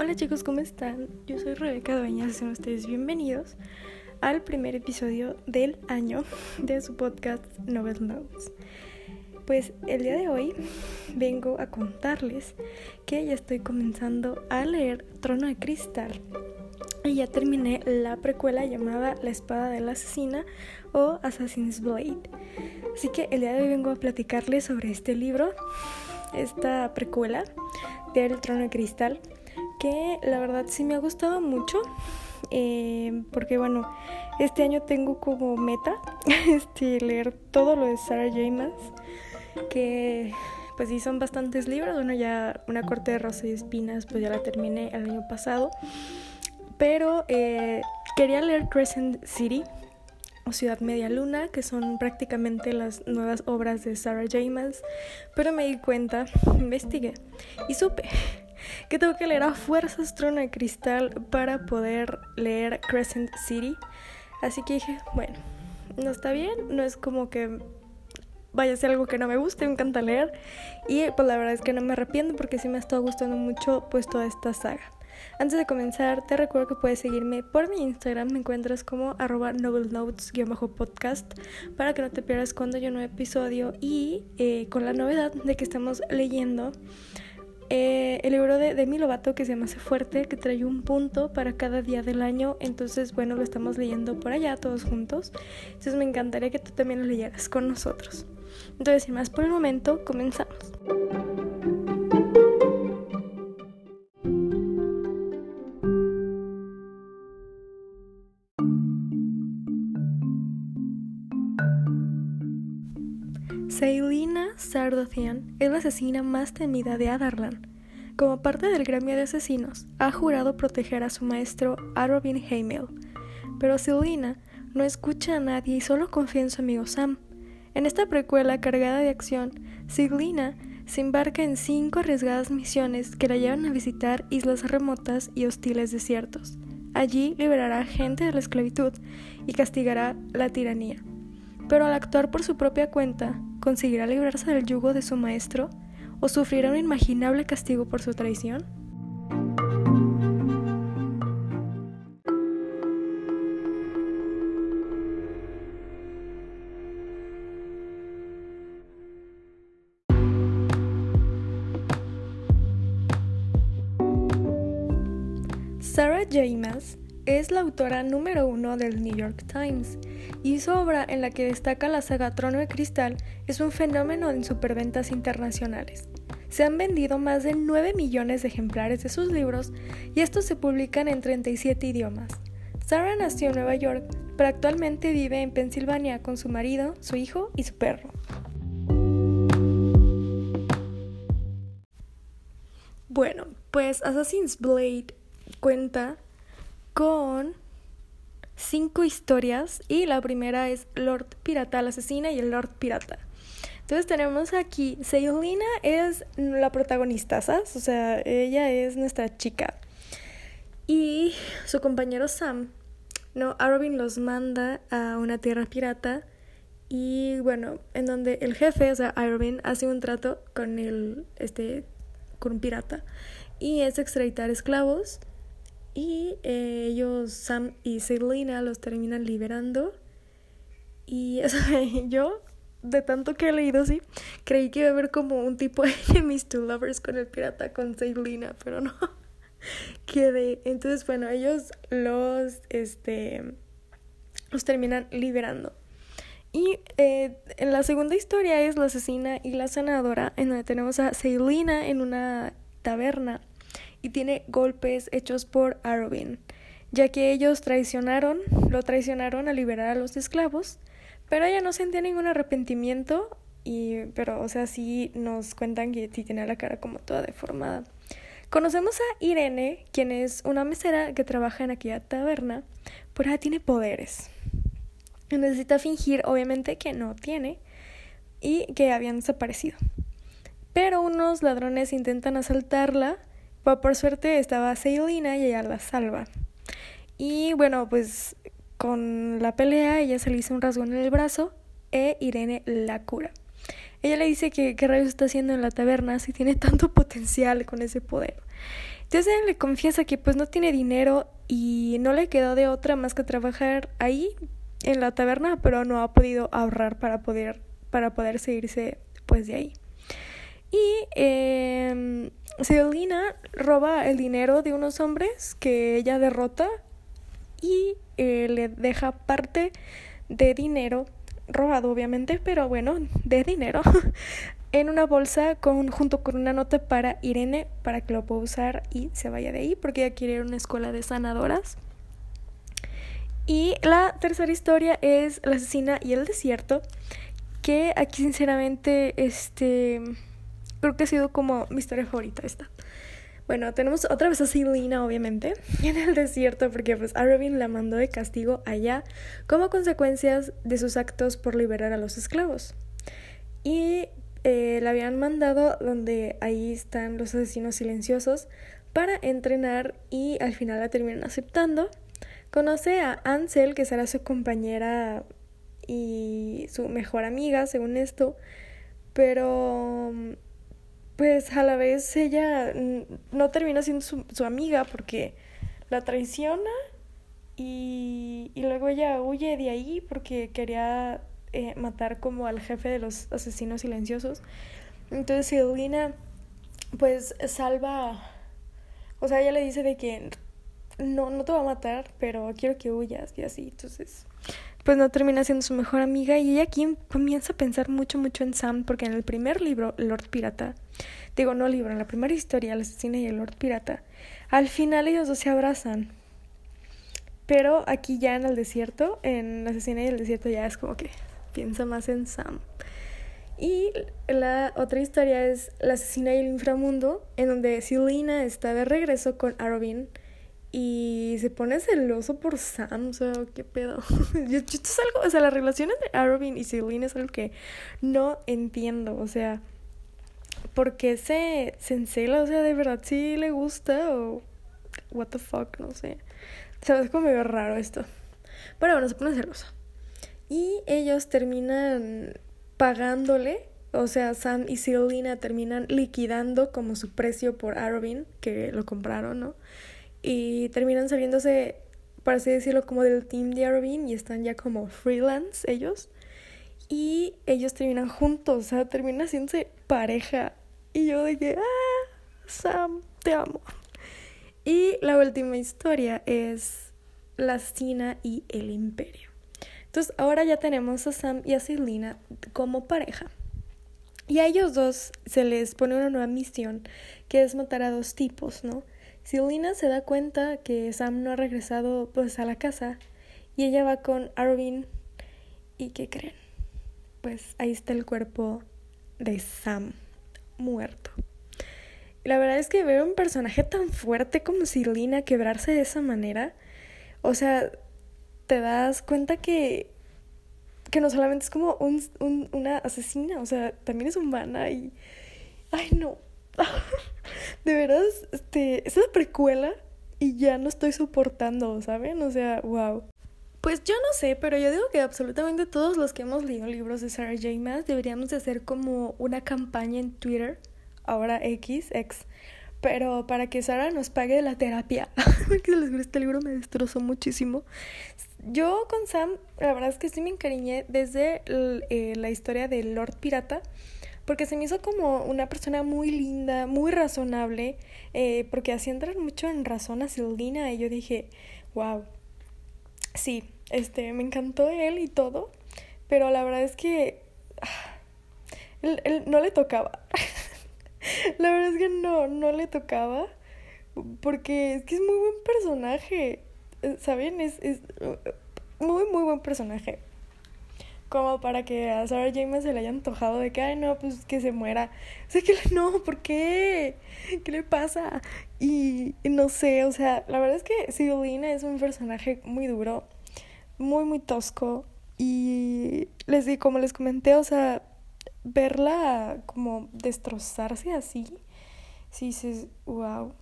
Hola chicos, ¿cómo están? Yo soy Rebeca Dueñas, sean ustedes bienvenidos al primer episodio del año de su podcast Novel Notes. Pues el día de hoy vengo a contarles que ya estoy comenzando a leer Trono de Cristal y ya terminé la precuela llamada La Espada de la Asesina o Assassin's Blade. Así que el día de hoy vengo a platicarles sobre este libro, esta precuela del Trono de Cristal que la verdad sí me ha gustado mucho. Eh, porque bueno, este año tengo como meta este, leer todo lo de Sarah James, que pues sí son bastantes libros. Bueno, ya una corte de rosa y espinas, pues ya la terminé el año pasado. Pero eh, quería leer Crescent City o Ciudad Media Luna, que son prácticamente las nuevas obras de Sarah James, pero me di cuenta, investigué y supe que tengo que leer a fuerzas Trono de Cristal para poder leer Crescent City. Así que dije, bueno, no está bien, no es como que vaya a ser algo que no me guste, me encanta leer. Y pues la verdad es que no me arrepiento porque sí me estado gustando mucho pues toda esta saga. Antes de comenzar, te recuerdo que puedes seguirme por mi Instagram, me encuentras como arroba novelnotes-podcast para que no te pierdas cuando yo nuevo episodio y eh, con la novedad de que estamos leyendo eh, el libro de Demi Lovato que se llama Sé Fuerte, que trae un punto para cada día del año. Entonces, bueno, lo estamos leyendo por allá todos juntos. Entonces, me encantaría que tú también lo leyeras con nosotros. Entonces, sin más por el momento, comenzamos. Es la asesina más temida de Adarlan. Como parte del gremio de asesinos, ha jurado proteger a su maestro Arobin Heimel, pero Selina no escucha a nadie y solo confía en su amigo Sam. En esta precuela cargada de acción, Siglina se embarca en cinco arriesgadas misiones que la llevan a visitar islas remotas y hostiles desiertos. Allí liberará gente de la esclavitud y castigará la tiranía. Pero al actuar por su propia cuenta, ¿conseguirá librarse del yugo de su maestro o sufrirá un inimaginable castigo por su traición? La autora número uno del New York Times y su obra en la que destaca la saga Trono de Cristal es un fenómeno en superventas internacionales. Se han vendido más de 9 millones de ejemplares de sus libros y estos se publican en 37 idiomas. Sarah nació en Nueva York, pero actualmente vive en Pensilvania con su marido, su hijo y su perro. Bueno, pues Assassin's Blade cuenta con cinco historias y la primera es Lord Pirata, la asesina y el Lord Pirata. Entonces tenemos aquí, Seilina es la protagonista, ¿sabes? O sea, ella es nuestra chica. Y su compañero Sam, ¿no? Arobin los manda a una tierra pirata y bueno, en donde el jefe, o sea, Arobin, hace un trato con el, este, con un pirata y es extraditar esclavos y eh, ellos, Sam y Selena, los terminan liberando. Y yo, de tanto que he leído, sí, creí que iba a haber como un tipo de Enemies to Lovers con el pirata, con Selena, pero no. Quedé. Entonces, bueno, ellos los, este, los terminan liberando. Y eh, en la segunda historia es la asesina y la sanadora, en donde tenemos a Selena en una taberna y tiene golpes hechos por Arobin, ya que ellos traicionaron, lo traicionaron a liberar a los esclavos, pero ella no sentía ningún arrepentimiento y pero o sea, sí nos cuentan que sí tiene la cara como toda deformada. Conocemos a Irene, quien es una mesera que trabaja en aquella taberna, pero ella tiene poderes. Necesita fingir, obviamente, que no tiene y que habían desaparecido. Pero unos ladrones intentan asaltarla pero por suerte estaba Seilina y ella la salva. Y bueno, pues con la pelea ella se le hizo un rasgo en el brazo e Irene la cura. Ella le dice que qué rayos está haciendo en la taberna si tiene tanto potencial con ese poder. Entonces ella le confiesa que pues no tiene dinero y no le quedó de otra más que trabajar ahí en la taberna, pero no ha podido ahorrar para poder para poder seguirse pues de ahí. Y eh, roba el dinero de unos hombres que ella derrota y eh, le deja parte de dinero robado obviamente, pero bueno, de dinero en una bolsa con, junto con una nota para Irene para que lo pueda usar y se vaya de ahí porque ella quiere ir a una escuela de sanadoras. Y la tercera historia es La asesina y el desierto, que aquí sinceramente este creo que ha sido como mi historia favorita esta. Bueno, tenemos otra vez a Selina, obviamente, en el desierto, porque pues Arvin la mandó de castigo allá como consecuencias de sus actos por liberar a los esclavos. Y eh, la habían mandado donde ahí están los asesinos silenciosos para entrenar y al final la terminan aceptando. Conoce a Ansel, que será su compañera y su mejor amiga, según esto, pero pues a la vez ella no termina siendo su, su amiga porque la traiciona y, y, luego ella huye de ahí porque quería eh, matar como al jefe de los asesinos silenciosos. Entonces Selina pues salva, o sea, ella le dice de que no, no te va a matar, pero quiero que huyas y así. Entonces pues no termina siendo su mejor amiga y ella aquí comienza a pensar mucho, mucho en Sam, porque en el primer libro, Lord Pirata, digo, no libro, en la primera historia, La asesina y el Lord Pirata, al final ellos dos se abrazan. Pero aquí ya en el desierto, en La asesina y el desierto ya es como que piensa más en Sam. Y la otra historia es La asesina y el inframundo, en donde Selina está de regreso con Arvin y se pone celoso por Sam, o sea, qué pedo. esto es algo, o sea, las relaciones de Arvin y Celine es algo que no entiendo, o sea, ¿por qué se, se encela? O sea, ¿de verdad sí le gusta o what the fuck? No sé. O sea, es como medio raro esto. Pero bueno, se pone celoso. Y ellos terminan pagándole, o sea, Sam y Selena terminan liquidando como su precio por Arvin, que lo compraron, ¿no? Y terminan saliéndose, para así decirlo, como del team de Arvin y están ya como freelance ellos. Y ellos terminan juntos, o sea, terminan haciéndose pareja. Y yo dije, ah, Sam, te amo. Y la última historia es La Sina y el Imperio. Entonces ahora ya tenemos a Sam y a Selina como pareja. Y a ellos dos se les pone una nueva misión que es matar a dos tipos, ¿no? Selina se da cuenta que Sam no ha regresado pues a la casa y ella va con Arvin y ¿qué creen? Pues ahí está el cuerpo de Sam muerto. La verdad es que ver un personaje tan fuerte como Selina quebrarse de esa manera, o sea, te das cuenta que que no solamente es como un, un, una asesina, o sea, también es humana y... Ay, no, de veras, este, es una precuela y ya no estoy soportando, ¿saben? O sea, wow. Pues yo no sé, pero yo digo que absolutamente todos los que hemos leído libros de Sarah J. Maas deberíamos de hacer como una campaña en Twitter, ahora X, X, pero para que Sarah nos pague la terapia. Porque les este libro me destrozó muchísimo. Yo con Sam, la verdad es que sí me encariñé desde eh, la historia del Lord Pirata porque se me hizo como una persona muy linda, muy razonable, eh, porque hacía entrar mucho en razón a Sildina y yo dije, wow, sí, este, me encantó él y todo, pero la verdad es que ah, él, no le tocaba. la verdad es que no, no le tocaba, porque es que es muy buen personaje, ¿saben? Es, es muy, muy buen personaje como para que a Sarah James se le haya antojado de que, ay, no, pues que se muera. O sea, que no, ¿por qué? ¿Qué le pasa? Y, no sé, o sea, la verdad es que Sidolina es un personaje muy duro, muy, muy tosco. Y les di, como les comenté, o sea, verla como destrozarse así, sí dices, wow.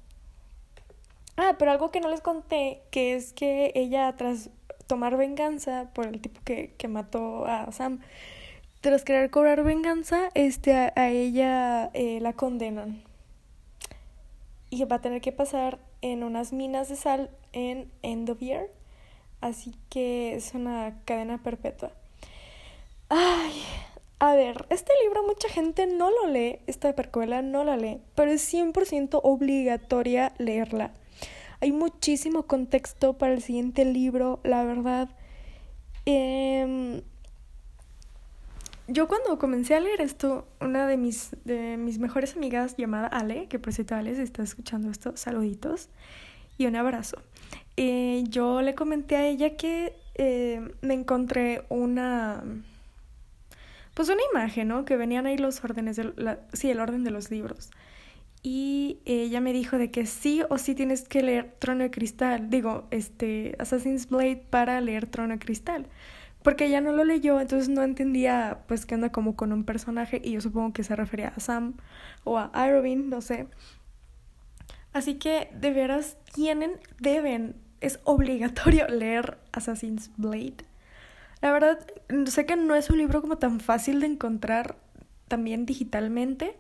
Ah, pero algo que no les conté, que es que ella tras tomar venganza por el tipo que, que mató a Sam. Tras querer cobrar venganza, este, a, ella eh, la condenan. y va a tener que pasar en unas minas de sal en Endovier. Así que es una cadena perpetua. Ay, a ver, este libro mucha gente no lo lee, esta percuela no la lee, pero es 100% obligatoria leerla. Hay muchísimo contexto para el siguiente libro, la verdad. Eh, yo cuando comencé a leer esto, una de mis, de mis mejores amigas llamada Ale, que por cierto Ale, está escuchando esto, saluditos y un abrazo. Eh, yo le comenté a ella que eh, me encontré una, pues una imagen, ¿no? Que venían ahí los órdenes, de la, sí, el orden de los libros. Y ella me dijo de que sí o sí tienes que leer Trono de Cristal, digo, este, Assassin's Blade para leer Trono de Cristal porque ella no lo leyó, entonces no entendía pues que anda como con un personaje y yo supongo que se refería a Sam o a Irving, no sé. Así que de veras tienen, deben, es obligatorio leer Assassin's Blade. La verdad, sé que no es un libro como tan fácil de encontrar también digitalmente,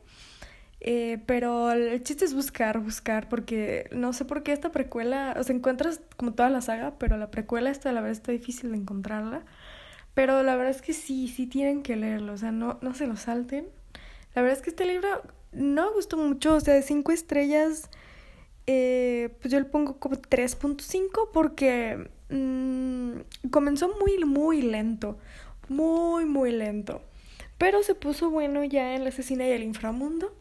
eh, pero el chiste es buscar, buscar, porque no sé por qué esta precuela, o sea, encuentras como toda la saga, pero la precuela esta la verdad está difícil de encontrarla. Pero la verdad es que sí, sí tienen que leerlo, o sea, no, no se lo salten. La verdad es que este libro no me gustó mucho, o sea, de 5 estrellas, eh, pues yo le pongo como 3.5 porque mmm, comenzó muy, muy lento, muy, muy lento. Pero se puso bueno ya en La asesina y el inframundo.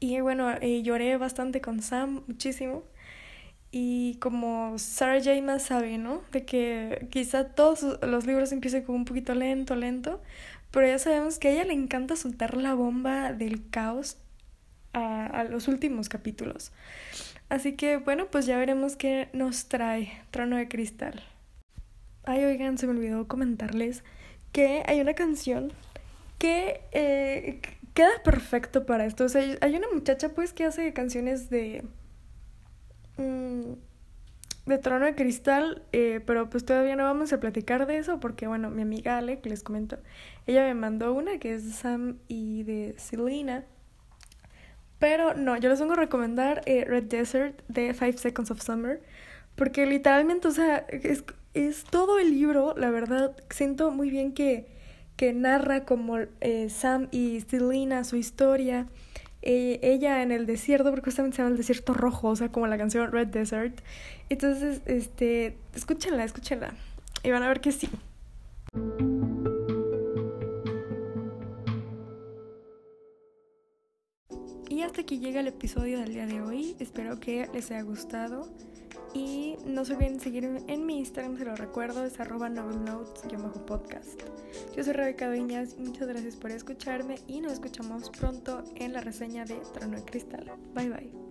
Y bueno, eh, lloré bastante con Sam, muchísimo. Y como Sarah J. más sabe, ¿no? De que quizá todos los libros empiecen como un poquito lento, lento, pero ya sabemos que a ella le encanta soltar la bomba del caos a, a los últimos capítulos. Así que bueno, pues ya veremos qué nos trae Trono de Cristal. Ay, oigan, se me olvidó comentarles que hay una canción que eh, queda perfecto para esto. O sea, hay una muchacha pues que hace canciones de Mm, de Trono de Cristal, eh, pero pues todavía no vamos a platicar de eso porque, bueno, mi amiga Ale, que les comento, ella me mandó una que es de Sam y de Selena. Pero no, yo les vengo a recomendar eh, Red Desert de Five Seconds of Summer porque literalmente, o sea, es, es todo el libro, la verdad, siento muy bien que, que narra como eh, Sam y Selena su historia eh, ella en el desierto, porque justamente se llama el desierto rojo, o sea, como la canción Red Desert. Entonces, este, escúchenla, escúchenla. Y van a ver que sí. Y hasta aquí llega el episodio del día de hoy. Espero que les haya gustado. Y no se olviden seguirme en mi Instagram, se lo recuerdo, es arroba novelnotes-podcast. Yo soy Rebeca Dueñas muchas gracias por escucharme y nos escuchamos pronto en la reseña de Trono de Cristal. Bye bye.